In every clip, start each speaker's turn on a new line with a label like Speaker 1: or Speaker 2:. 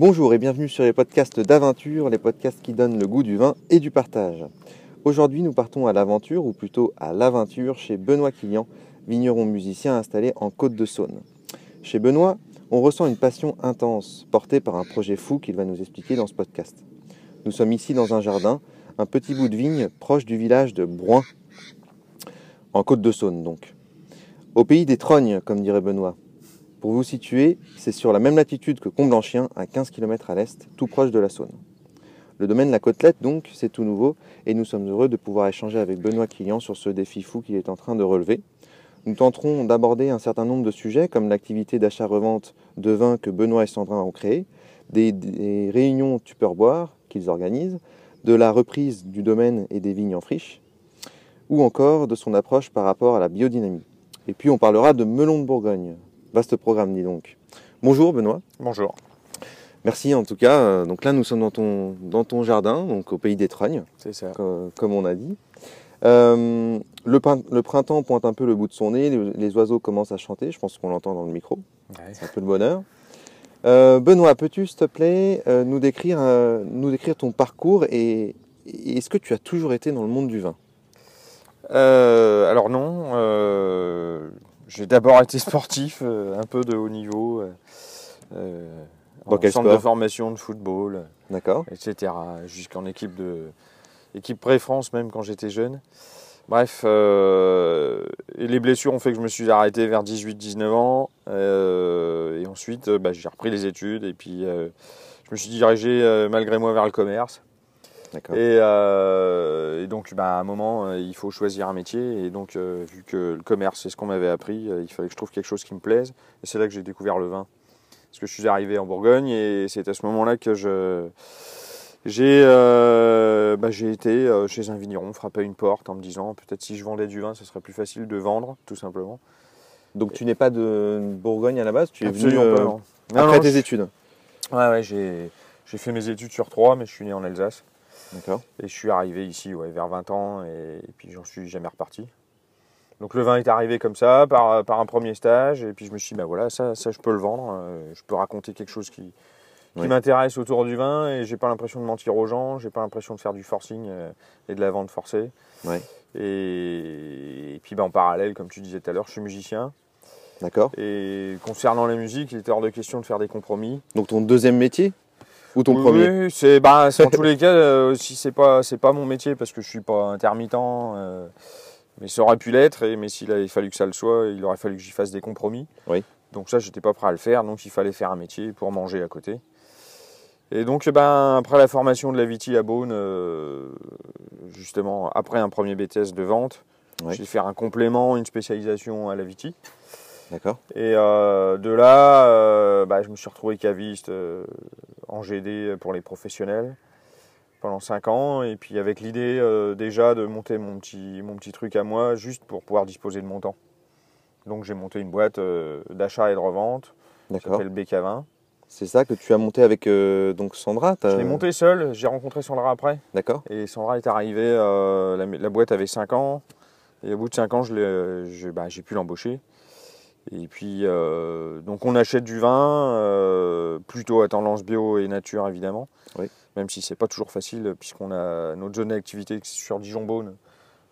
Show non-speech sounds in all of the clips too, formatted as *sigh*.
Speaker 1: Bonjour et bienvenue sur les podcasts d'aventure, les podcasts qui donnent le goût du vin et du partage. Aujourd'hui, nous partons à l'aventure, ou plutôt à l'aventure, chez Benoît Quillian, vigneron musicien installé en Côte de Saône. Chez Benoît, on ressent une passion intense, portée par un projet fou qu'il va nous expliquer dans ce podcast. Nous sommes ici dans un jardin, un petit bout de vigne proche du village de Broin, en Côte de Saône donc. Au pays des trognes, comme dirait Benoît. Pour vous situer, c'est sur la même latitude que Comblanchien, à 15 km à l'est, tout proche de la Saône. Le domaine La Côtelette, donc, c'est tout nouveau, et nous sommes heureux de pouvoir échanger avec Benoît Quillian sur ce défi fou qu'il est en train de relever. Nous tenterons d'aborder un certain nombre de sujets, comme l'activité d'achat-revente de vin que Benoît et Sandrin ont créé, des, réunions Tupperboire qu'ils organisent, de la reprise du domaine et des vignes en friche, ou encore de son approche par rapport à la biodynamie. Et puis on parlera de melon de Bourgogne. Vaste programme, dis donc. Bonjour Benoît.
Speaker 2: Bonjour.
Speaker 1: Merci en tout cas. Euh, Donc là, nous sommes dans ton, dans ton jardin, donc au pays des Trognes,
Speaker 2: C'est ça.
Speaker 1: co- comme on a dit. Euh, le, le printemps pointe un peu le bout de son nez, les, les oiseaux commencent à chanter, je pense qu'on l'entend dans le micro, c'est un peu le bonheur. Euh, Benoît, peux-tu s'il te plaît euh, nous, décrire, nous décrire ton parcours et, et est-ce que tu as toujours été dans le monde du vin?
Speaker 2: Alors non, j'ai d'abord été sportif, *laughs* euh, un peu de haut niveau, euh, euh,
Speaker 1: Dans
Speaker 2: en
Speaker 1: quel
Speaker 2: centre
Speaker 1: sport
Speaker 2: de formation de football,
Speaker 1: D'accord
Speaker 2: etc. Jusqu'en équipe de équipe pré-France même quand j'étais jeune. Bref, euh, et les blessures ont fait que je me suis arrêté vers 18-19 ans. euh, et ensuite, bah, j'ai repris les études et puis euh, je me suis dirigé malgré moi vers le commerce. Et, euh, et donc, bah, à un moment, euh, il faut choisir un métier. Et donc, euh, vu que le commerce, c'est ce qu'on m'avait appris, il fallait que je trouve quelque chose qui me plaise. Et c'est là que j'ai découvert le vin. Parce que je suis arrivé en Bourgogne et c'est à ce moment-là que je j'ai euh, bah, j'ai été chez un vigneron, frapper une porte en me disant peut-être si je vendais du vin, ce serait plus facile de vendre, tout simplement.
Speaker 1: Donc tu n'es pas de Bourgogne à la base, tu es venu euh,
Speaker 2: pas. non.
Speaker 1: Après
Speaker 2: non,
Speaker 1: tes
Speaker 2: je-
Speaker 1: études.
Speaker 2: Ouais, ouais, j'ai j'ai fait mes études sur trois, mais je suis né en Alsace. Et je suis arrivé ici ouais, vers 20 ans et, et puis j'en suis jamais reparti. Donc le vin est arrivé comme ça, par, par un premier stage, et puis je me suis dit, bah voilà, ça, ça je peux le vendre, euh, je peux raconter quelque chose qui, m'intéresse autour du vin, et j'ai pas l'impression de mentir aux gens, j'ai pas l'impression de faire du forcing euh, et de la vente forcée. Et puis bah, en parallèle, comme tu disais tout à l'heure, je suis musicien,
Speaker 1: D'accord.
Speaker 2: et concernant la musique, il était hors de question de faire des compromis.
Speaker 1: Donc ton deuxième métier? Ou ton
Speaker 2: Oui,
Speaker 1: premier
Speaker 2: oui, c'est bah, en tous les *laughs* cas euh, si c'est pas c'est pas mon métier parce que je suis pas intermittent euh, mais ça aurait pu l'être et mais s'il avait fallu que ça le soit il aurait fallu que j'y fasse des compromis
Speaker 1: Oui.
Speaker 2: donc ça j'étais pas prêt à le faire donc il fallait faire un métier pour manger à côté et donc ben après la formation de la Viti à Beaune euh, justement après un premier BTS de vente
Speaker 1: Oui.
Speaker 2: j'ai fait un complément une spécialisation à la Viti
Speaker 1: D'accord.
Speaker 2: et euh, de là, euh, bah, je me suis retrouvé caviste euh, en GD pour les professionnels pendant 5 ans. Et puis avec l'idée euh, déjà de monter mon petit, mon petit truc à moi, juste pour pouvoir disposer de mon temps. Donc j'ai monté une boîte d'achat et de revente, qui s'appelle BK20.
Speaker 1: C'est ça que tu as monté avec donc Sandra
Speaker 2: Je l'ai monté seul, j'ai rencontré Sandra après.
Speaker 1: D'accord.
Speaker 2: Et Sandra est arrivée, la, la boîte avait 5 ans. Et au bout de 5 ans, bah, j'ai pu l'embaucher. Et puis, euh, donc on achète du vin, euh, plutôt à tendance bio et nature évidemment.
Speaker 1: Oui.
Speaker 2: Même si c'est pas toujours facile, puisqu'on a notre zone d'activité sur Dijon-Beaune.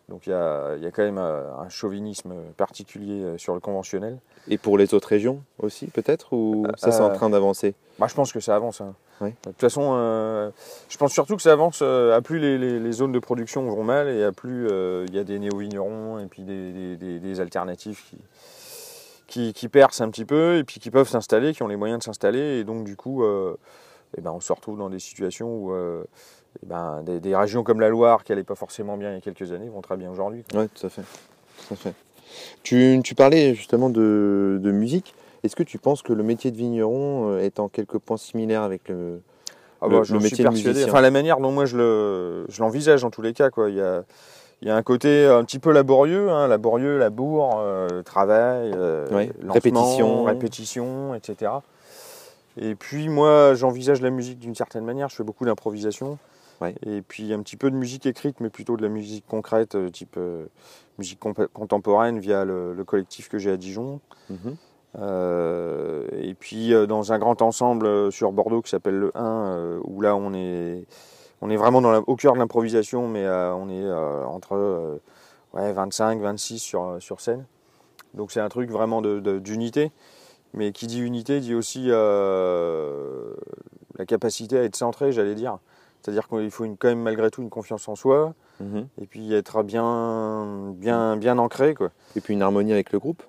Speaker 2: Donc il y y a quand même euh, un chauvinisme particulier sur le conventionnel.
Speaker 1: Et pour les autres régions aussi peut-être ou ça c'est en train d'avancer?
Speaker 2: Bah, je pense que ça avance. hein.
Speaker 1: Oui.
Speaker 2: De toute façon, euh, je pense surtout que ça avance euh, à plus les, les- les zones de production vont mal et à plus euh, il y a des néo-vignerons et puis des, des- des- des alternatives qui, qui, qui percent un petit peu et puis qui peuvent s'installer, qui ont les moyens de s'installer. Et donc, du coup, euh, eh ben, on se retrouve dans des situations où euh, eh ben, des, des régions comme la Loire, qui n'allaient pas forcément bien il y a quelques années, vont très bien aujourd'hui.
Speaker 1: Oui, tout à fait. Tout à fait. Tu, tu parlais justement de, de musique. Est-ce que tu penses que le métier de vigneron euh, est en quelques points similaire avec le...
Speaker 2: Ah bah,
Speaker 1: le
Speaker 2: suis
Speaker 1: métier de
Speaker 2: persuadé.
Speaker 1: musicien?
Speaker 2: Enfin, la manière dont moi je le, je l'envisage en tous les cas, quoi. Il y a, il y a un côté un petit peu laborieux, hein, laborieux, labour, euh, travail, euh,
Speaker 1: répétition.
Speaker 2: répétition, etc. Et puis moi, j'envisage la musique d'une certaine manière. Je fais beaucoup d'improvisation. Et puis un petit peu de musique écrite, mais plutôt de la musique concrète, euh, type musique contemporaine via le, le collectif que j'ai à Dijon.
Speaker 1: Mhm.
Speaker 2: et puis dans un grand ensemble sur Bordeaux qui s'appelle le 1, où là on est, on est vraiment dans au cœur de l'improvisation, mais on est entre ouais, 25, 26 sur, sur scène. Donc c'est un truc vraiment d'unité. Mais qui dit unité dit aussi la capacité à être centré, j'allais dire. C'est-à-dire qu'il faut une, quand même malgré tout une confiance en soi, mhm. et puis être bien, bien, bien ancré. Quoi.
Speaker 1: Et puis une harmonie avec le groupe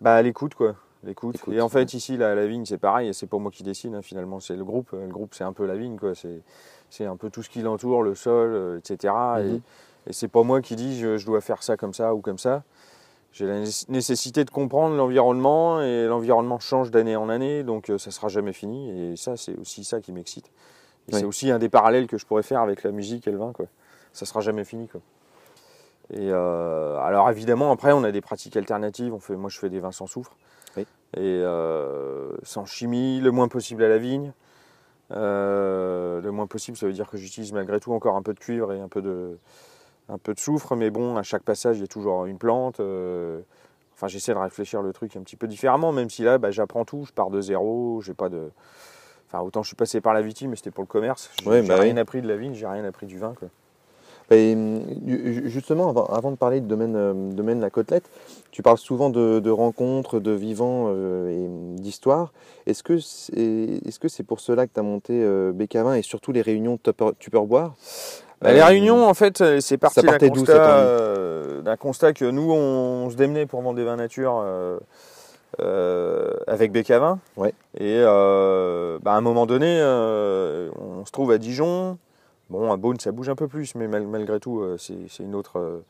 Speaker 2: Bah l'écoute quoi. L'écoute. Et en fait ici la, la vigne c'est pareil, c'est pas moi qui dessine hein, finalement, c'est le groupe. Le groupe c'est un peu la vigne quoi. C'est un peu tout ce qui l'entoure, le sol, euh, etc. Et, mhm. et c'est pas moi qui dis je, je, dois faire ça comme ça ou comme ça. J'ai la nécessité de comprendre l'environnement et l'environnement change d'année en année, donc euh, ça sera jamais fini. Et ça c'est aussi ça qui m'excite. C'est aussi un des parallèles que je pourrais faire avec la musique et le vin. Quoi. Ça sera jamais fini. Quoi. Et euh, alors évidemment, après, on a des pratiques alternatives. On fait, moi, je fais des vins sans soufre. Et euh, sans chimie, le moins possible à la vigne. Euh, le moins possible, ça veut dire que j'utilise malgré tout encore un peu de cuivre et un peu de, un peu de soufre. Mais bon, à chaque passage, il y a toujours une plante. enfin, j'essaie de réfléchir le truc un petit peu différemment, même si là, bah, j'apprends tout. Je pars de zéro. J'ai pas de Enfin, autant je suis passé par la vigne, mais c'était pour le commerce. J'ai bah rien appris de la vigne, j'ai rien appris du vin. Quoi.
Speaker 1: Et justement, avant, de parler de domaine, euh, domaine la côtelette, tu parles souvent de, rencontres, de vivants euh, et d'histoires. Est-ce que c'est est -ce c'est pour cela que tu as monté euh, BK20 et surtout les réunions Tupperboire
Speaker 2: bah, Les réunions, en fait, c'est parti d'un constat, constat, que nous, on, se démenait pour vendre des vins nature euh, avec BK20.
Speaker 1: Ouais.
Speaker 2: Et euh, bah, à un moment donné, euh, on se trouve à Dijon. Bon, à Beaune, ça bouge un peu plus, mais malgré tout, c'est une autre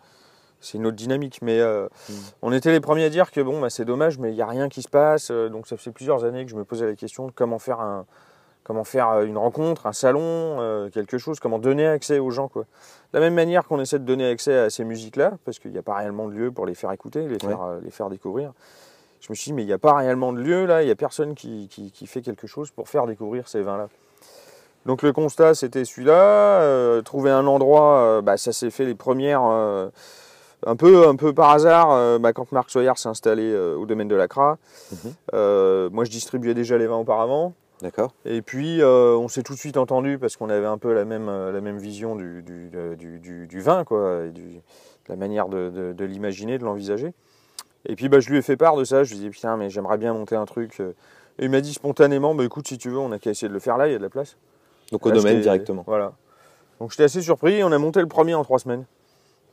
Speaker 2: c'est une autre dynamique. Mais mm. on était les premiers à dire que bon, bah, c'est dommage, mais il n'y a rien qui se passe. Donc ça fait plusieurs années que je me posais la question de comment faire, un, comment faire une rencontre, un salon, quelque chose, comment donner accès aux gens. Quoi. De la même manière qu'on essaie de donner accès à ces musiques-là, parce qu'il n'y a pas réellement de lieu pour les faire écouter, les faire, les faire découvrir je me suis dit, mais il n'y a pas réellement de lieu là, il n'y a personne qui, fait quelque chose pour faire découvrir ces vins-là. Donc le constat, c'était celui-là. Euh, trouver un endroit, euh, bah, ça s'est fait les premières, euh, un, peu, un peu par hasard, bah, quand Marc Soyer s'est installé au domaine de la CRA. Mhm. moi, je distribuais déjà les vins auparavant.
Speaker 1: D'accord.
Speaker 2: Et puis, on s'est tout de suite entendu parce qu'on avait un peu la même, la même vision du, du, vin, quoi, et de la manière de, de l'imaginer, de l'envisager. Et puis bah, je lui ai fait part de ça, je lui ai dit putain mais j'aimerais bien monter un truc. Et il m'a dit spontanément, bah écoute si tu veux, on a qu'à essayer de le faire là, il y a de la place.
Speaker 1: Donc au domaine directement.
Speaker 2: Voilà. Donc j'étais assez surpris, on a monté le premier en trois semaines.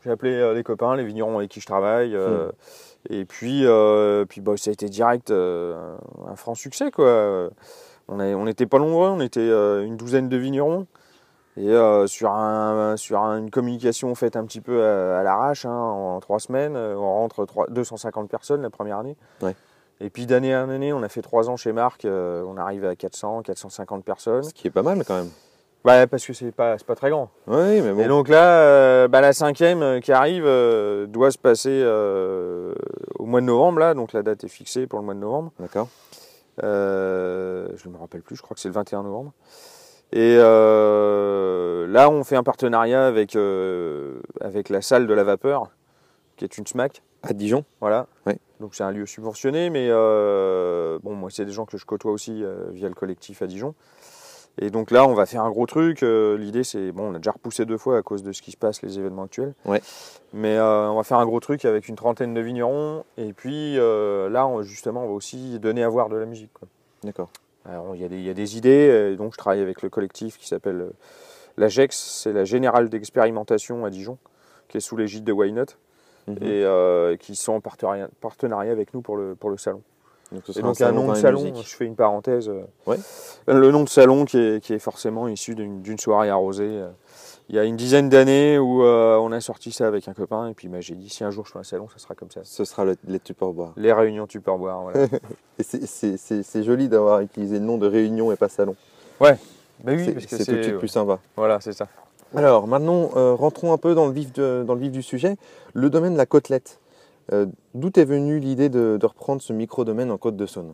Speaker 2: J'ai appelé euh, les copains, les vignerons avec qui je travaille. Euh, hmm. Et puis, euh, puis bah, ça a été direct un franc succès. Quoi. On n'était pas nombreux, on était une douzaine de vignerons. Et sur, un, sur une communication faite un petit peu à, l'arrache, hein, en, trois semaines, on rentre 250 personnes la première année. Et puis d'année en année, on a fait trois ans chez Marc, euh, on arrive à 400, 450 personnes. Ce
Speaker 1: qui est pas mal quand même.
Speaker 2: Ouais, parce que c'est pas, pas très grand.
Speaker 1: Oui, mais bon.
Speaker 2: Et donc là, bah, la cinquième qui arrive doit se passer au mois de novembre, là, donc la date est fixée pour le mois de novembre.
Speaker 1: D'accord.
Speaker 2: je ne me rappelle plus, je crois que c'est le 21 novembre. Et euh, là, on fait un partenariat avec, euh, avec la salle de la vapeur, qui est une SMAC.
Speaker 1: À Dijon
Speaker 2: Voilà. Donc c'est un lieu subventionné, mais euh, bon, moi, c'est des gens que je côtoie aussi via le collectif à Dijon. Et donc là, on va faire un gros truc. L'idée, c'est bon, on a déjà repoussé deux fois à cause de ce qui se passe, les événements actuels.
Speaker 1: Ouais.
Speaker 2: Mais on va faire un gros truc avec une trentaine de vignerons. Et puis là, justement, on va aussi donner à voir de la musique.
Speaker 1: D'accord
Speaker 2: il, y a des, idées, euh, donc je travaille avec le collectif qui s'appelle euh, l'AGEX, c'est la Générale d'expérimentation à Dijon, qui est sous l'égide de Why Mhm. et euh, qui sont en partenariat, avec nous pour le, pour le salon. Donc, et donc un, nom de salon, je fais une parenthèse. Le nom de salon qui est, qui est forcément issu d'une soirée arrosée il y a une dizaine d'années où euh, on a sorti ça avec un copain et puis bah, j'ai dit si un jour je fais un salon, ça sera comme ça.
Speaker 1: Ce sera les Tupperboire.
Speaker 2: Les réunions Tupperboire, voilà. *laughs*
Speaker 1: c'est joli d'avoir utilisé le nom de réunion et pas salon.
Speaker 2: Ouais, bah oui,
Speaker 1: parce que c'est tout de suite plus sympa.
Speaker 2: Voilà, c'est ça.
Speaker 1: Alors maintenant, euh, rentrons un peu dans le, vif dans le vif du sujet. Le domaine de la côtelette. Euh, d'où est venue l'idée de, reprendre ce micro-domaine en Côte de Saône?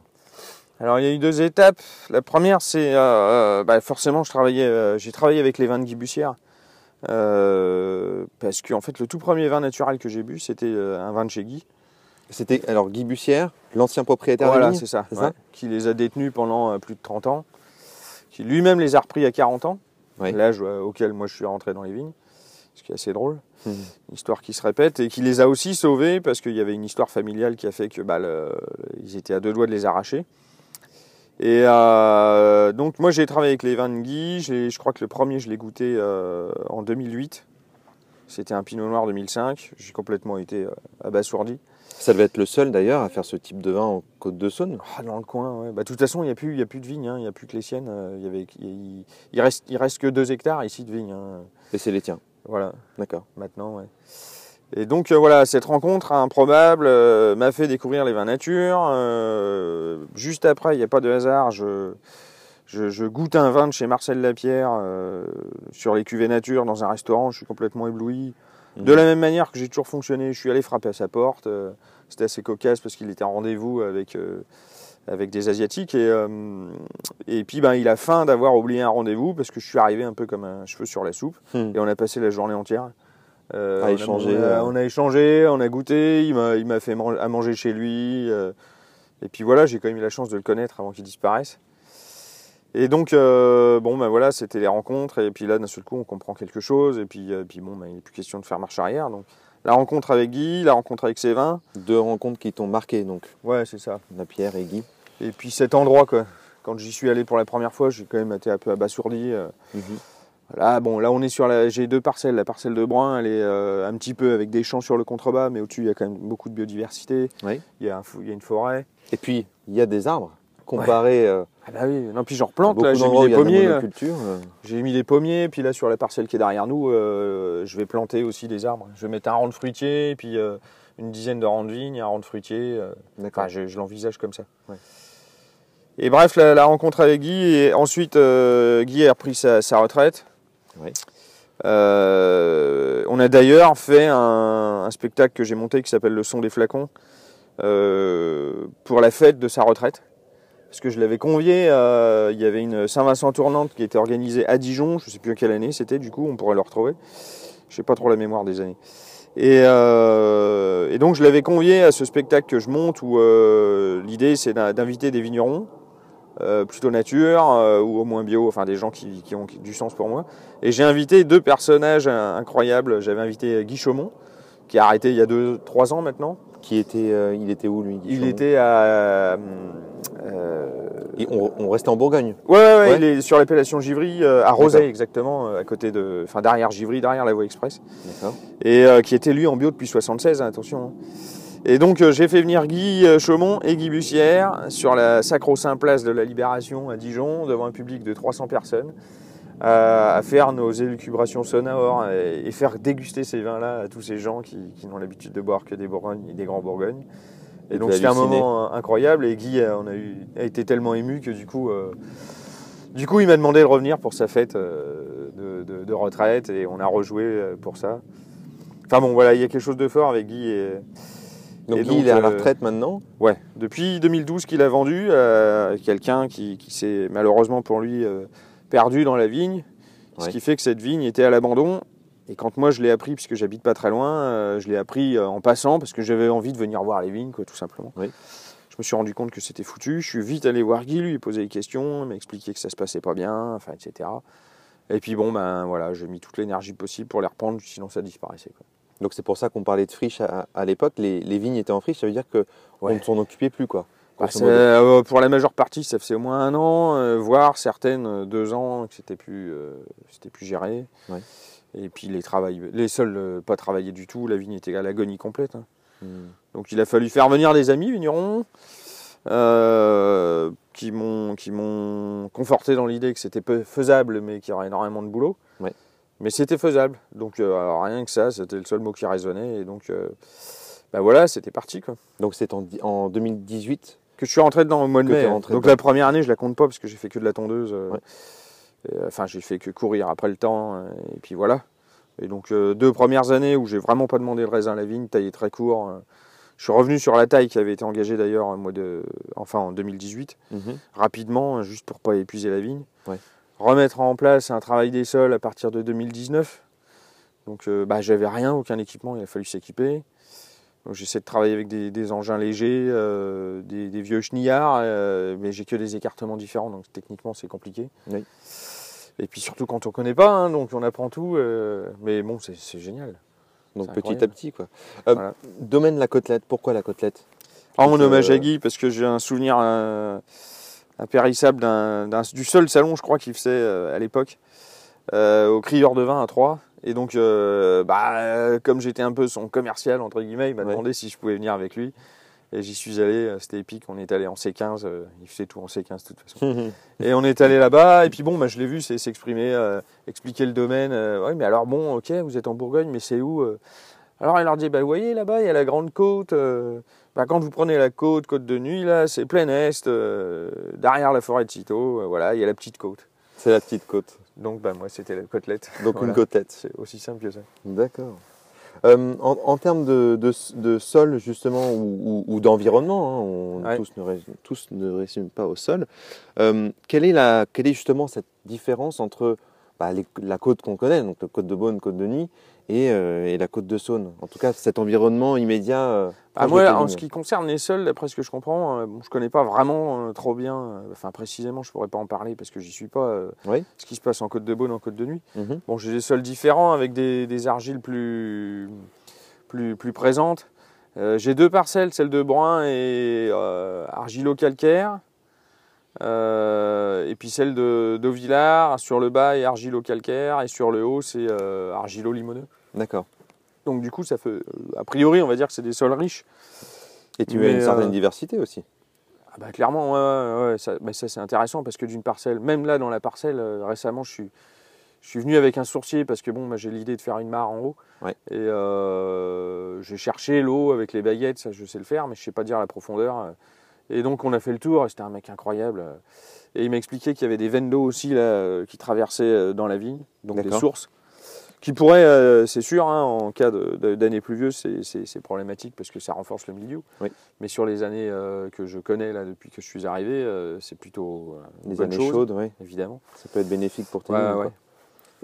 Speaker 2: Alors il y a eu deux étapes. La première, c'est bah, forcément, je travaillais, j'ai travaillé avec les vins de Guy Bussière. Euh, parce que en fait, le tout premier vin naturel que j'ai bu, c'était euh, un vin de chez Guy.
Speaker 1: C'était alors Guy Bussière, l'ancien propriétaire
Speaker 2: Voilà, c'est ça.
Speaker 1: c'est
Speaker 2: ouais,
Speaker 1: ça?
Speaker 2: qui les a détenus pendant euh, plus de 30 ans. Qui lui-même les a repris à 40 ans,
Speaker 1: Oui.
Speaker 2: l'âge euh, auquel moi je suis rentré dans les vignes. Ce qui est assez drôle. Une histoire qui se répète et qui les a aussi sauvés parce qu'il y avait une histoire familiale qui a fait que bah, le- ils étaient à deux doigts de les arracher. Et euh, donc moi j'ai travaillé avec les vins de Guy. Je crois que le premier je l'ai goûté euh, en 2008. C'était un Pinot Noir 2005. J'ai complètement été abasourdi.
Speaker 1: Ça devait être le seul d'ailleurs à faire ce type de vin en Côte de Saône.
Speaker 2: Ah, dans le coin, ouais. Bah, de toute façon, il n'y a, plus- y a plus de vignes, hein. il n'y a plus que les siennes. euh, Il y avait, il, il reste, il reste que 2 hectares ici de vignes. hein.
Speaker 1: Et c'est les tiens.
Speaker 2: Voilà,
Speaker 1: D'accord.
Speaker 2: maintenant, ouais. Et donc, euh, voilà, cette rencontre improbable euh, m'a fait découvrir les vins nature. Euh, juste après, il n'y a pas de hasard, je, je, je goûte un vin de chez Marcel Lapierre sur les cuvées nature dans un restaurant. Je suis complètement ébloui. De la même manière que j'ai toujours fonctionné, je suis allé frapper à sa porte. euh, C'était assez cocasse parce qu'il était en rendez-vous avec, euh, avec des Asiatiques. Et, euh, et puis ben, il a faim d'avoir oublié un rendez-vous parce que je suis arrivé un peu comme un cheveu sur la soupe.
Speaker 1: Mhm.
Speaker 2: Et on a passé la journée entière.
Speaker 1: À
Speaker 2: on a-
Speaker 1: échanger,
Speaker 2: On a, on a échangé, on a goûté, il m'a fait man- à manger chez lui. et puis voilà, j'ai quand même eu la chance de le connaître avant qu'il disparaisse. Et donc, euh, bon, ben voilà, c'était les rencontres. Et puis là, d'un seul coup, on comprend quelque chose. Et puis, euh, puis bon, ben, il n'est plus question de faire marche arrière. Donc, la rencontre avec Guy, la rencontre avec ses vins.
Speaker 1: Deux rencontres qui t'ont marqué donc,
Speaker 2: Ouais, c'est ça.
Speaker 1: Lapierre et Guy.
Speaker 2: Et puis cet endroit, quoi. Quand j'y suis allé pour la première fois, j'ai quand même été un peu abasourdi. euh.
Speaker 1: Mhm.
Speaker 2: Là, bon, là, on est sur la. J'ai deux parcelles. La parcelle de Brun, elle est euh, un petit peu avec des champs sur le contrebas, mais au-dessus, il y a quand même beaucoup de biodiversité.
Speaker 1: Oui.
Speaker 2: Il y a, un fou- il y a une forêt.
Speaker 1: Et puis, il y a des arbres comparé euh,
Speaker 2: Ah bah oui. Non, puis j'en replante. Là, j'ai mis des pommiers.
Speaker 1: monoculture. euh.
Speaker 2: J'ai mis des pommiers, puis là sur la parcelle qui est derrière nous, euh, je vais planter aussi des arbres. Je vais mettre un rang de fruitier, et puis euh, une dizaine de rangs de vignes, un rang de fruitier. euh,
Speaker 1: D'accord.
Speaker 2: Enfin, je, je l'envisage comme ça.
Speaker 1: Ouais.
Speaker 2: Et bref, la, la rencontre avec Guy, et ensuite euh, Guy a repris sa, sa retraite. Euh, on a d'ailleurs fait un, un spectacle que j'ai monté qui s'appelle Le son des flacons euh, pour la fête de sa retraite. Parce que je l'avais convié, euh, il y avait une Saint-Vincent tournante qui était organisée à Dijon, je ne sais plus à quelle année c'était, du coup on pourrait le retrouver. Je sais pas trop la mémoire des années. Et, euh, donc je l'avais convié à ce spectacle que je monte où euh, l'idée c'est d'in- d'inviter des vignerons, plutôt nature ou au moins bio, enfin des gens qui, qui ont du sens pour moi. Et j'ai invité deux personnages incroyables. J'avais invité Guy Chaumont, qui a arrêté il y a deux, trois ans maintenant.
Speaker 1: Qui était, euh, il était où lui
Speaker 2: Il était à. euh,
Speaker 1: Et on, on restait en Bourgogne.
Speaker 2: Ouais, ouais, ouais,
Speaker 1: Ouais.
Speaker 2: il est sur l'appellation Givry, euh, à Rosay exactement, à côté de, enfin derrière Givry, derrière la voie express,
Speaker 1: D'accord.
Speaker 2: et qui était lui en bio depuis 76, hein, attention. hein. Et donc euh, j'ai fait venir Guy euh, Chaumont et Guy Bussière sur la sacro-saint place de la Libération à Dijon, devant un public de 300 personnes, à faire nos élucubrations sonores et, et faire déguster ces vins-là à tous ces gens qui, qui n'ont l'habitude de boire que des Bourgognes et des grands Bourgognes. Et
Speaker 1: Et
Speaker 2: donc c'était un moment euh, incroyable et Guy euh, on a, eu, a été tellement ému que du coup, euh, du coup il m'a demandé de revenir pour sa fête euh, de, de- de retraite et on a rejoué pour ça. Enfin bon voilà, il y a quelque chose de fort avec Guy et,
Speaker 1: Donc
Speaker 2: Et
Speaker 1: Guy,
Speaker 2: donc,
Speaker 1: il est à la
Speaker 2: euh,
Speaker 1: retraite maintenant.
Speaker 2: Ouais, depuis 2012 qu'il a vendu à quelqu'un qui, qui s'est malheureusement pour lui perdu dans la vigne, ce qui fait que cette vigne était à l'abandon. Et quand moi je l'ai appris, puisque j'habite pas très loin, euh, je l'ai appris euh, en passant parce que j'avais envie de venir voir les vignes, quoi, tout simplement.
Speaker 1: Oui.
Speaker 2: Je me suis rendu compte que c'était foutu. Je suis vite allé voir Guy, lui poser des questions, m'expliquer que ça se passait pas bien, enfin, etc. Et puis bon, ben voilà, j'ai mis toute l'énergie possible pour les reprendre, sinon ça disparaissait. Quoi.
Speaker 1: Donc c'est pour ça qu'on parlait de friche à, à l'époque. Les, les vignes étaient en friche, ça veut dire que
Speaker 2: Ouais.
Speaker 1: on ne s'en occupait plus quoi. Modo.
Speaker 2: euh, pour la majeure partie, ça faisait au moins un an, euh, voire certaines euh, deux ans, que c'était plus, euh, c'était plus géré.
Speaker 1: Ouais.
Speaker 2: Et puis les travails, les seuls euh, pas travaillés du tout, la vigne était à l'agonie complète. hein.
Speaker 1: Hmm.
Speaker 2: Donc il a fallu faire venir des amis vignerons euh, qui m'ont qui m'ont conforté dans l'idée que c'était faisable, mais qu'il y aurait énormément de boulot.
Speaker 1: Ouais.
Speaker 2: Mais c'était faisable. Donc euh, rien que ça, c'était le seul mot qui résonnait. Et donc euh, bah voilà, c'était parti quoi.
Speaker 1: Donc c'est en, en 2018.
Speaker 2: Que je suis rentré dedans au mois de mai. Donc
Speaker 1: dedans.
Speaker 2: la première année, je la compte pas parce que j'ai fait que de la tondeuse. euh,
Speaker 1: Ouais.
Speaker 2: euh, Enfin, j'ai fait que courir après le temps. euh, Et puis voilà. Et donc euh, deux premières années où j'ai vraiment pas demandé le raisin à la vigne, taillé très court. euh, Je suis revenu sur la taille qui avait été engagée d'ailleurs mois de, enfin en 2018,
Speaker 1: Mhm.
Speaker 2: rapidement, juste pour pas épuiser la vigne.
Speaker 1: Ouais.
Speaker 2: Remettre en place un travail des sols à partir de 2019. Donc euh, bah, j'avais rien, aucun équipement, il a fallu s'équiper. J'essaie de travailler avec des, des engins légers, euh, des, des vieux chenillards, euh, mais j'ai que des écartements différents, donc techniquement c'est compliqué.
Speaker 1: Oui.
Speaker 2: Et puis surtout quand on connaît pas, hein, donc on apprend tout, euh, mais bon c'est génial.
Speaker 1: Donc petit à petit quoi.
Speaker 2: Voilà.
Speaker 1: Domaine la côtelette, pourquoi la côtelette?
Speaker 2: En mon hommage à Guy, parce que j'ai un souvenir impérissable du seul salon, je crois, qu'il faisait à l'époque, au Crieur de Vin à Troyes. Et donc, euh, bah, euh, comme j'étais un peu son commercial, entre guillemets, il m'a
Speaker 1: Ouais.
Speaker 2: demandé si je pouvais venir avec lui. Et j'y suis allé, euh, c'était épique, on est allé en C15, euh, il faisait tout en C15 de toute façon. *laughs* Et on est allé là-bas, et puis bon, bah, je l'ai vu s'exprimer, euh, expliquer le domaine. oui, mais alors bon, ok, vous êtes en Bourgogne, mais c'est où Alors il leur dit, bah, vous voyez là-bas, il y a la grande côte. bah, quand vous prenez la côte, côte de nuit, là, c'est plein est, derrière la forêt de Citeaux, voilà, il y a la petite côte.
Speaker 1: C'est la petite côte.
Speaker 2: Donc bah, moi, c'était la côtelette. *laughs*
Speaker 1: Donc
Speaker 2: Voilà.
Speaker 1: une côtelette.
Speaker 2: C'est aussi simple que ça.
Speaker 1: D'accord. Euh, en, en termes de, de, de sol justement ou, ou- ou d'environnement, hein, on,
Speaker 2: Ouais.
Speaker 1: tous, ne ré- tous ne résument pas au sol. euh, quelle, est la, quelle est justement cette différence entre bah, les- la côte qu'on connaît, donc la côte de Beaune, côte de Nuit, et, euh, et la côte de Saône En tout cas, cet environnement immédiat. euh,
Speaker 2: Ah, moi, en ce qui concerne les sols, d'après ce que je comprends, euh, bon, je connais pas vraiment trop bien, enfin précisément, je pourrais pas en parler parce que j'y suis pas,
Speaker 1: Oui.
Speaker 2: ce qui se passe en Côte de Beaune, en Côte de Nuit.
Speaker 1: Mhm.
Speaker 2: Bon, j'ai des sols différents avec des, des argiles plus, plus, plus présentes. J'ai deux parcelles, celle de Brun et argilo-calcaire. Euh, et puis celle de d'Auvillard, sur le bas est argilo-calcaire et sur le haut c'est euh, argilo-limoneux.
Speaker 1: D'accord.
Speaker 2: Donc du coup, ça fait, euh, a priori, on va dire que c'est des sols riches.
Speaker 1: Et tu
Speaker 2: Mais,
Speaker 1: as une certaine
Speaker 2: euh,
Speaker 1: diversité aussi.
Speaker 2: Ah bah, clairement, ouais, ouais, ouais, ça, bah, ça, c'est intéressant parce que d'une parcelle, même là dans la parcelle, récemment je suis, je suis venu avec un sourcier parce que bon, moi, j'ai l'idée de faire une mare en haut.
Speaker 1: Ouais.
Speaker 2: Et euh, j'ai cherché l'eau avec les baguettes, ça je sais le faire, mais je sais pas dire la profondeur. Et donc on a fait le tour et c'était un mec incroyable. Et il m'a expliqué qu'il y avait des veines d'eau aussi là, euh, qui traversaient euh, dans la vigne, donc des sources. Qui pourraient, euh, c'est sûr, hein, en cas d'année pluvieuse, c'est- problématique parce que ça renforce le milieu.
Speaker 1: Oui.
Speaker 2: Mais sur les années euh, que je connais là depuis que je suis arrivé, euh, c'est plutôt bonne
Speaker 1: années
Speaker 2: chose,
Speaker 1: chaudes, oui.
Speaker 2: évidemment.
Speaker 1: Ça peut être bénéfique pour tes
Speaker 2: ouais.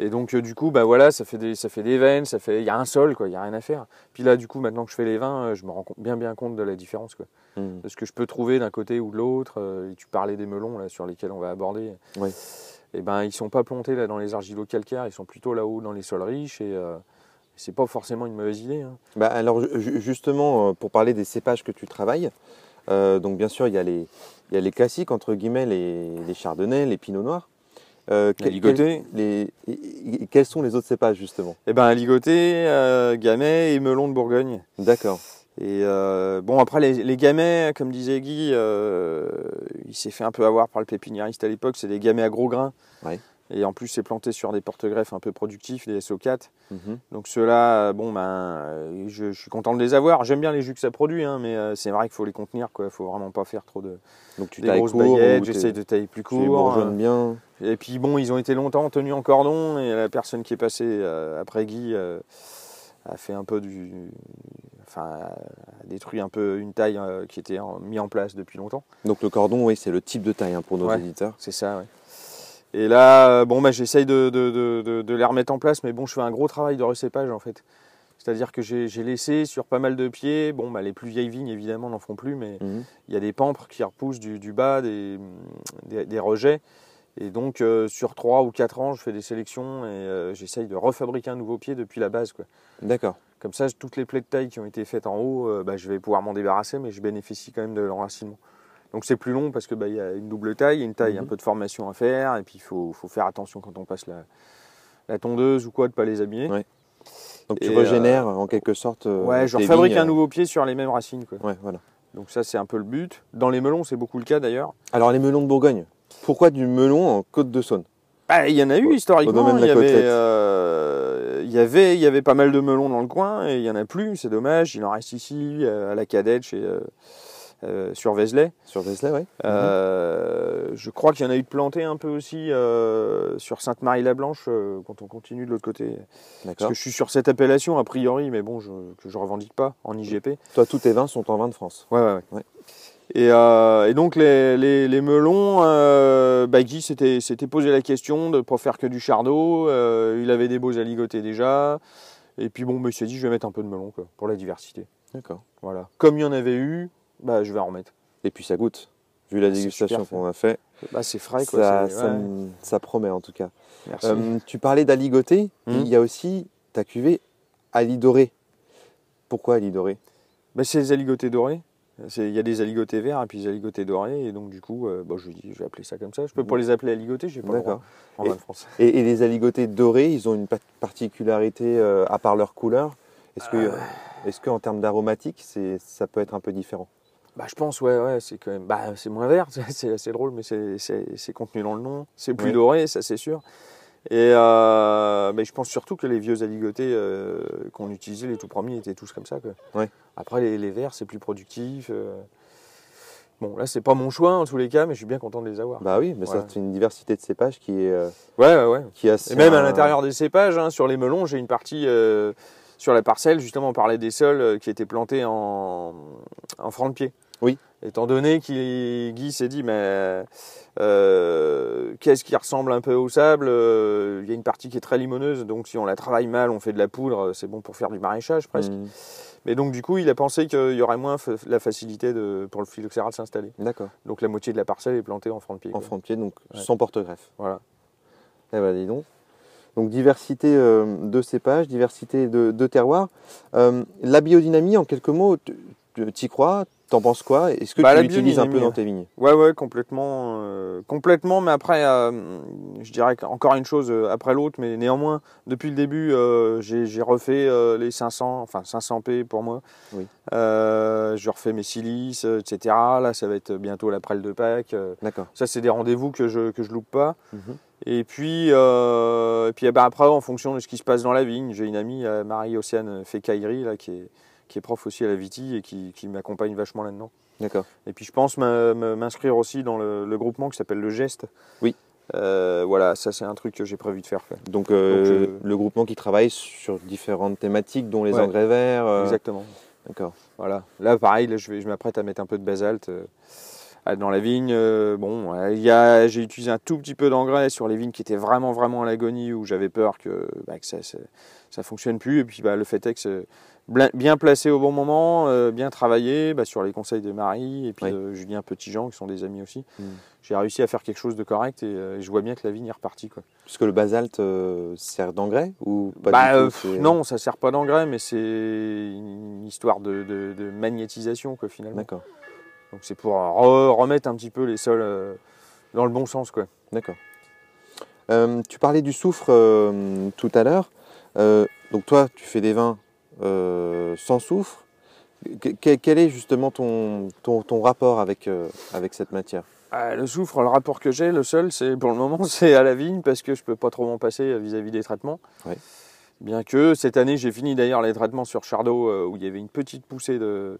Speaker 2: Et donc euh, du coup, bah voilà, ça fait des, ça fait des veines, ça fait, il y a un sol, quoi, il y a rien à faire. Puis là, du coup, maintenant que je fais les vins, euh, je me rends compte- bien bien compte de la différence, quoi, de ce que je peux trouver d'un côté ou de l'autre. euh, et tu parlais des melons là sur lesquels on va aborder.
Speaker 1: Ouais.
Speaker 2: Et ben ils sont pas plantés là dans les argilo-calcaires, ils sont plutôt là-haut dans les sols riches et euh, c'est pas forcément une mauvaise idée. hein.
Speaker 1: Bah, alors ju- ju- justement, pour parler des cépages que tu travailles, donc bien sûr il y a les, il y a les classiques entre guillemets, les, les chardonnays, les pinots noirs. Euh, quel- quel- les- quels sont les autres cépages justement?
Speaker 2: Et ben ligoté, euh, gamay et melon de Bourgogne.
Speaker 1: D'accord.
Speaker 2: Et euh, bon, après, les, les gamets, comme disait Guy, euh, il s'est fait un peu avoir par le pépiniériste à l'époque. C'est des gamets à gros grains.
Speaker 1: Ouais.
Speaker 2: Et en plus, c'est planté sur des porte-greffes un peu productifs, des SO4.
Speaker 1: Mhm.
Speaker 2: Donc ceux-là, bon, ben, euh, je, je suis content de les avoir. J'aime bien les jus que ça produit, hein, mais euh, c'est vrai qu'il faut les contenir. Il ne faut vraiment pas faire trop de
Speaker 1: Donc tu
Speaker 2: des grosses
Speaker 1: court
Speaker 2: baguettes. J'essaie de tailler plus
Speaker 1: tu les
Speaker 2: court.
Speaker 1: bourgeonnes bien.
Speaker 2: Et puis bon, ils ont été longtemps tenus en cordon et la personne qui est passée euh, après Guy euh, a fait un peu du, enfin, a détruit un peu une taille euh, qui était en- mis en place depuis longtemps.
Speaker 1: Donc le cordon, oui, c'est le type de taille hein, pour nos
Speaker 2: Ouais.
Speaker 1: éditeurs.
Speaker 2: C'est ça, ouais. Et là, euh, bon, bah, j'essaye de, de, de, les remettre en place, mais bon, je fais un gros travail de recépage en fait. C'est-à-dire que j'ai laissé sur pas mal de pieds, bon, bah, les plus vieilles vignes évidemment n'en font plus, mais
Speaker 1: Mhm.
Speaker 2: il y a des pampres qui repoussent du, du bas, des, des, des rejets. Et donc, euh, sur 3 ou 4 ans, je fais des sélections et euh, j'essaye de refabriquer un nouveau pied depuis la base. Quoi.
Speaker 1: D'accord.
Speaker 2: Comme ça, toutes les plaies de taille qui ont été faites en haut, euh, bah, je vais pouvoir m'en débarrasser, mais je bénéficie quand même de l'enracinement. Donc c'est plus long parce que bah, y a une double taille, une taille,
Speaker 1: Mhm.
Speaker 2: un peu de formation à faire, et puis il faut, faut faire attention quand on passe la, la tondeuse ou quoi, de ne pas les abîmer.
Speaker 1: Ouais. Donc tu
Speaker 2: Et,
Speaker 1: régénères en quelque sorte. euh,
Speaker 2: Ouais, je
Speaker 1: vignes,
Speaker 2: un
Speaker 1: euh,
Speaker 2: nouveau pied sur les mêmes racines. Quoi.
Speaker 1: Ouais, voilà.
Speaker 2: Donc ça, c'est un peu le but. Dans les melons, c'est beaucoup le cas d'ailleurs.
Speaker 1: Alors les melons de Bourgogne. Pourquoi du melon en Côte de Saône?
Speaker 2: Bah, il y en a eu historiquement.
Speaker 1: de
Speaker 2: Il y, avait, euh, il, y avait, y avait pas mal de melons dans le coin et il y en a plus. C'est dommage. Il en reste ici euh, à la cadette chez, euh, euh, sur Vézelay.
Speaker 1: Sur Vézelay, ouais.
Speaker 2: Euh, je crois qu'il y en a eu de plantés un peu aussi euh, sur Sainte-Marie-la-Blanche quand on continue de l'autre côté. Parce que je suis sur cette appellation a priori, mais bon, je, que je revendique pas en IGP.
Speaker 1: Toi, tous tes vins sont en vin de France.
Speaker 2: Ouais, ouais, ouais.
Speaker 1: Ouais.
Speaker 2: Et, et donc les, les, les melons, bah, Guy s'était posé la question de ne pas faire que du chardot. il avait des beaux aligotés déjà. Et puis bon, bah, il s'est dit je vais mettre un peu de melon quoi, pour la diversité.
Speaker 1: D'accord.
Speaker 2: Voilà. Comme il y en avait eu, bah, je vais en remettre.
Speaker 1: Et puis ça goûte. Vu la
Speaker 2: C'est
Speaker 1: dégustation qu'on a fait,
Speaker 2: Bah, c'est frais, quoi.
Speaker 1: ça, promet en tout cas.
Speaker 2: Merci.
Speaker 1: Euh, tu parlais d'aligoté,
Speaker 2: Mhm.
Speaker 1: il y a aussi ta cuvée Ali doré. Pourquoi Ali doré?
Speaker 2: Bah, c'est les aligotés dorés. Il y a des aligotés verts et puis des aligotés dorés. Et donc, du coup, euh, bah, je, dis, je vais appeler ça comme ça. Je peux pas les appeler aligotés, j'ai pas le droit en
Speaker 1: Et-
Speaker 2: France.
Speaker 1: Et, et les aligotés dorés, ils ont une pa- particularité euh, à part leur couleur? Est-ce que,
Speaker 2: Euh.
Speaker 1: est-ce qu'en termes d'aromatique, ça peut être un peu différent?
Speaker 2: Bah, je pense, ouais, ouais, c'est quand même. Bah, c'est moins vert, *laughs* c'est- assez drôle, mais c'est- contenu dans le nom. C'est plus doré, ça c'est sûr. Et euh, mais je pense surtout que les vieux aligotés euh, qu'on utilisait, les tout premiers, étaient tous comme ça. Quoi.
Speaker 1: Ouais.
Speaker 2: Après, les, les verts, c'est plus productif. euh. Bon, là, c'est pas mon choix en tous les cas, mais je suis bien content de les avoir.
Speaker 1: Bah oui, mais
Speaker 2: Voilà.
Speaker 1: c'est une diversité de cépages qui est, euh,
Speaker 2: Ouais, ouais, ouais.
Speaker 1: qui assez.
Speaker 2: Et même à l'intérieur des cépages, hein, sur les melons, j'ai une partie sur la parcelle, justement, on parlait des sols qui étaient plantés en, en franc de pied.
Speaker 1: Oui.
Speaker 2: Étant donné qu'il Guy s'est dit, mais euh, qu'est-ce qui ressemble un peu au sable Euh, Il y a une partie qui est très limoneuse, donc si on la travaille mal, on fait de la poudre, c'est bon pour faire du maraîchage presque.
Speaker 1: Mhm.
Speaker 2: Mais donc du coup, il a pensé qu'il y aurait moins la facilité de, pour le phylloxéra de s'installer.
Speaker 1: D'accord.
Speaker 2: Donc la moitié de la parcelle est plantée en franc de pied.
Speaker 1: En franc de pied, donc
Speaker 2: Ouais.
Speaker 1: sans porte-greffe.
Speaker 2: Voilà.
Speaker 1: Eh ben dis donc. Donc diversité euh, de cépages, diversité de, de terroirs. Euh, la biodynamie, en quelques mots, tu y crois? T'en penses quoi? Est-ce que
Speaker 2: Bah,
Speaker 1: tu l'utilises un peu dans tes vignes?
Speaker 2: Ouais, ouais, complètement. euh, complètement, mais après, euh, je dirais qu'encore une chose euh, après l'autre, mais néanmoins, depuis le début, euh, j'ai refait les 500, enfin 500p pour moi.
Speaker 1: Oui.
Speaker 2: Je refais mes silices, etc. Là, ça va être bientôt la prêle de Pâques.
Speaker 1: D'accord.
Speaker 2: Ça, c'est des rendez-vous que je, que je loupe pas.
Speaker 1: Mhm.
Speaker 2: Et puis, et puis eh ben, après, en fonction de ce qui se passe dans la vigne, j'ai une amie, Marie-Océane Fekairi, là, qui est, qui est prof aussi à la Viti et qui, qui m'accompagne vachement là-dedans.
Speaker 1: D'accord.
Speaker 2: Et puis je pense m'inscrire aussi dans le, le groupement qui s'appelle Le Geste.
Speaker 1: Oui.
Speaker 2: Euh, voilà, ça c'est un truc que j'ai prévu de faire. quoi.
Speaker 1: Donc, euh,
Speaker 2: Donc,
Speaker 1: le groupement qui travaille sur différentes thématiques, dont les
Speaker 2: Ouais.
Speaker 1: engrais verts. euh,
Speaker 2: Exactement.
Speaker 1: D'accord.
Speaker 2: Voilà. Là, pareil, là, je, m'apprête à mettre un peu de basalte dans la vigne. Euh, bon, euh, j'ai utilisé un tout petit peu d'engrais sur les vignes qui étaient vraiment, vraiment à l'agonie, où j'avais peur que, bah, que ça, ça fonctionne plus. Et puis, bah, le fait est que c'est bien placé au bon moment, euh, bien travaillé, bah, sur les conseils de Marie et puis
Speaker 1: Oui.
Speaker 2: de Julien Petitjean, qui sont des amis aussi.
Speaker 1: Mm.
Speaker 2: J'ai réussi à faire quelque chose de correct et, euh, et je vois bien que la vigne est repartie. Quoi.
Speaker 1: Puisque le basalte euh, sert d'engrais ou pas
Speaker 2: Bah,
Speaker 1: du tout,
Speaker 2: euh,
Speaker 1: c'est-
Speaker 2: non, ça sert pas d'engrais, mais c'est une histoire de, de- de magnétisation quoi, finalement.
Speaker 1: D'accord.
Speaker 2: Donc c'est pour re- remettre un petit peu les sols euh, dans le bon sens. Quoi.
Speaker 1: D'accord. Euh, tu parlais du soufre euh, tout à l'heure. Euh, donc toi, tu fais des vins euh, sans soufre. Que- que- quel est justement ton, ton, ton rapport avec, euh, avec cette matière?
Speaker 2: Ah, le soufre, le rapport que j'ai, le seul, c'est pour le moment, *laughs* c'est à la vigne parce que je peux pas trop m'en passer euh, vis-à-vis des traitements.
Speaker 1: Ouais.
Speaker 2: Bien que cette année, j'ai fini d'ailleurs les traitements sur Chardot euh, où il y avait une petite poussée de.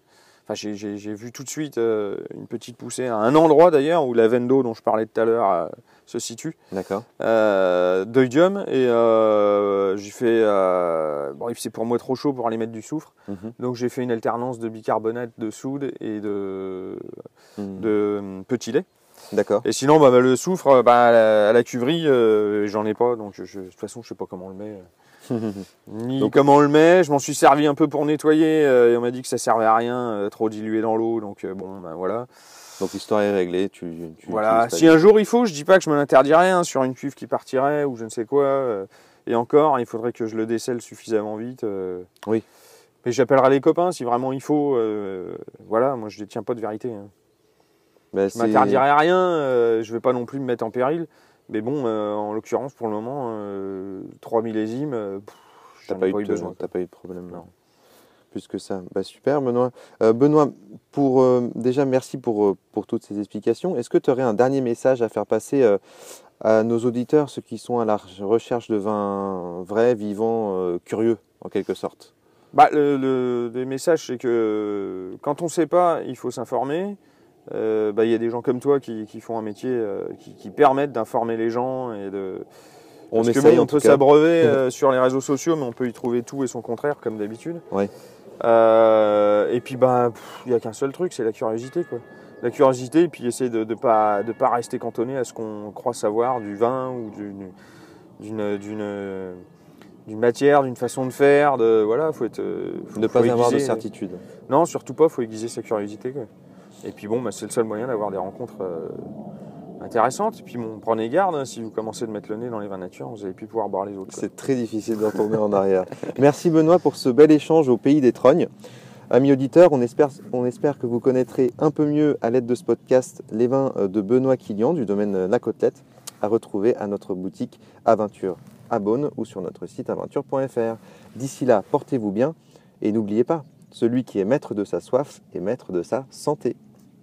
Speaker 2: Enfin, j'ai- vu tout de suite euh, une petite poussée à un endroit d'ailleurs où la veine d'eau dont je parlais tout à l'heure euh, se situe,
Speaker 1: D'accord.
Speaker 2: euh, d'oïdium. Et euh, j'ai fait. bon, c'est pour moi trop chaud pour aller mettre du soufre.
Speaker 1: Mhm.
Speaker 2: Donc j'ai fait une alternance de bicarbonate de soude et de,
Speaker 1: Mhm.
Speaker 2: de petit lait.
Speaker 1: D'accord.
Speaker 2: Et sinon, bah, bah, le soufre, bah, à, la, à la cuverie, j'en ai pas, donc je, je- de toute façon, je sais pas comment on le met. Ni
Speaker 1: Donc-
Speaker 2: comment on le met. Je m'en suis servi un peu pour nettoyer, euh, et on m'a dit que ça servait à rien, euh, trop dilué dans l'eau, donc euh, bon, bah, voilà.
Speaker 1: Donc l'histoire est réglée. Tu, tu
Speaker 2: Voilà. Si un jour il faut, je dis pas que je me l'interdirais hein, sur une cuve qui partirait ou je ne sais quoi. et encore, il faudrait que je le décèle suffisamment vite.
Speaker 1: Oui.
Speaker 2: Mais j'appellerai les copains si vraiment il faut. voilà, moi je détiens pas de vérité. hein.
Speaker 1: Bah,
Speaker 2: Je m'interdirai rien, je vais pas non plus me mettre en péril. Mais bon, euh, en l'occurrence, pour le moment, euh, 3 millésimes, euh,
Speaker 1: T'as pas,
Speaker 2: pas eu
Speaker 1: de,
Speaker 2: besoin.
Speaker 1: t'as pas eu de problème.
Speaker 2: Non.
Speaker 1: Plus que ça. Bah, super, Benoît. Euh, Benoît, pour, euh, déjà, merci pour, euh, pour toutes ces explications. Est-ce que tu aurais un dernier message à faire passer euh, à nos auditeurs, ceux qui sont à la recherche de vins vrais, vivants, euh, curieux, en quelque sorte?
Speaker 2: Bah, le, le- le message, c'est que euh, quand on ne sait pas, il faut s'informer. Euh, bah, Il y a des gens comme toi qui, qui font un métier euh, qui, qui permettent d'informer les gens et de.
Speaker 1: On
Speaker 2: Parce que
Speaker 1: essaye
Speaker 2: bon, on peut s'abreuver *laughs* euh, sur les réseaux sociaux, mais on peut y trouver tout et son contraire, comme d'habitude.
Speaker 1: Ouais.
Speaker 2: Euh, et puis, bah, il n'y a qu'un seul truc, c'est la curiosité, quoi. La curiosité, et puis essayer de ne pas, de pas rester cantonné à ce qu'on croit savoir du vin ou d'une, d'une, d'une, matière, d'une façon de faire, de voilà, faut être. Faut,
Speaker 1: ne
Speaker 2: faut
Speaker 1: pas avoir de certitude.
Speaker 2: Non, surtout pas, faut aiguiser sa curiosité. quoi. Et puis bon, bah, c'est le seul moyen d'avoir des rencontres euh, intéressantes. Et puis bon, prenez garde, hein, si vous commencez de mettre le nez dans les vins nature, vous allez plus pouvoir boire les autres.
Speaker 1: C'est très difficile de retourner en arrière. *laughs* Merci Benoît pour ce bel échange au pays des trognes. Amis auditeurs, on espère, on espère que vous connaîtrez un peu mieux à l'aide de ce podcast les vins euh, de Benoît Quillian du domaine euh, La Côtelette à retrouver à notre boutique Aventure à Beaune ou sur notre site aventure.fr. D'ici là, portez-vous bien et n'oubliez pas, celui qui est maître de sa soif est maître de sa santé.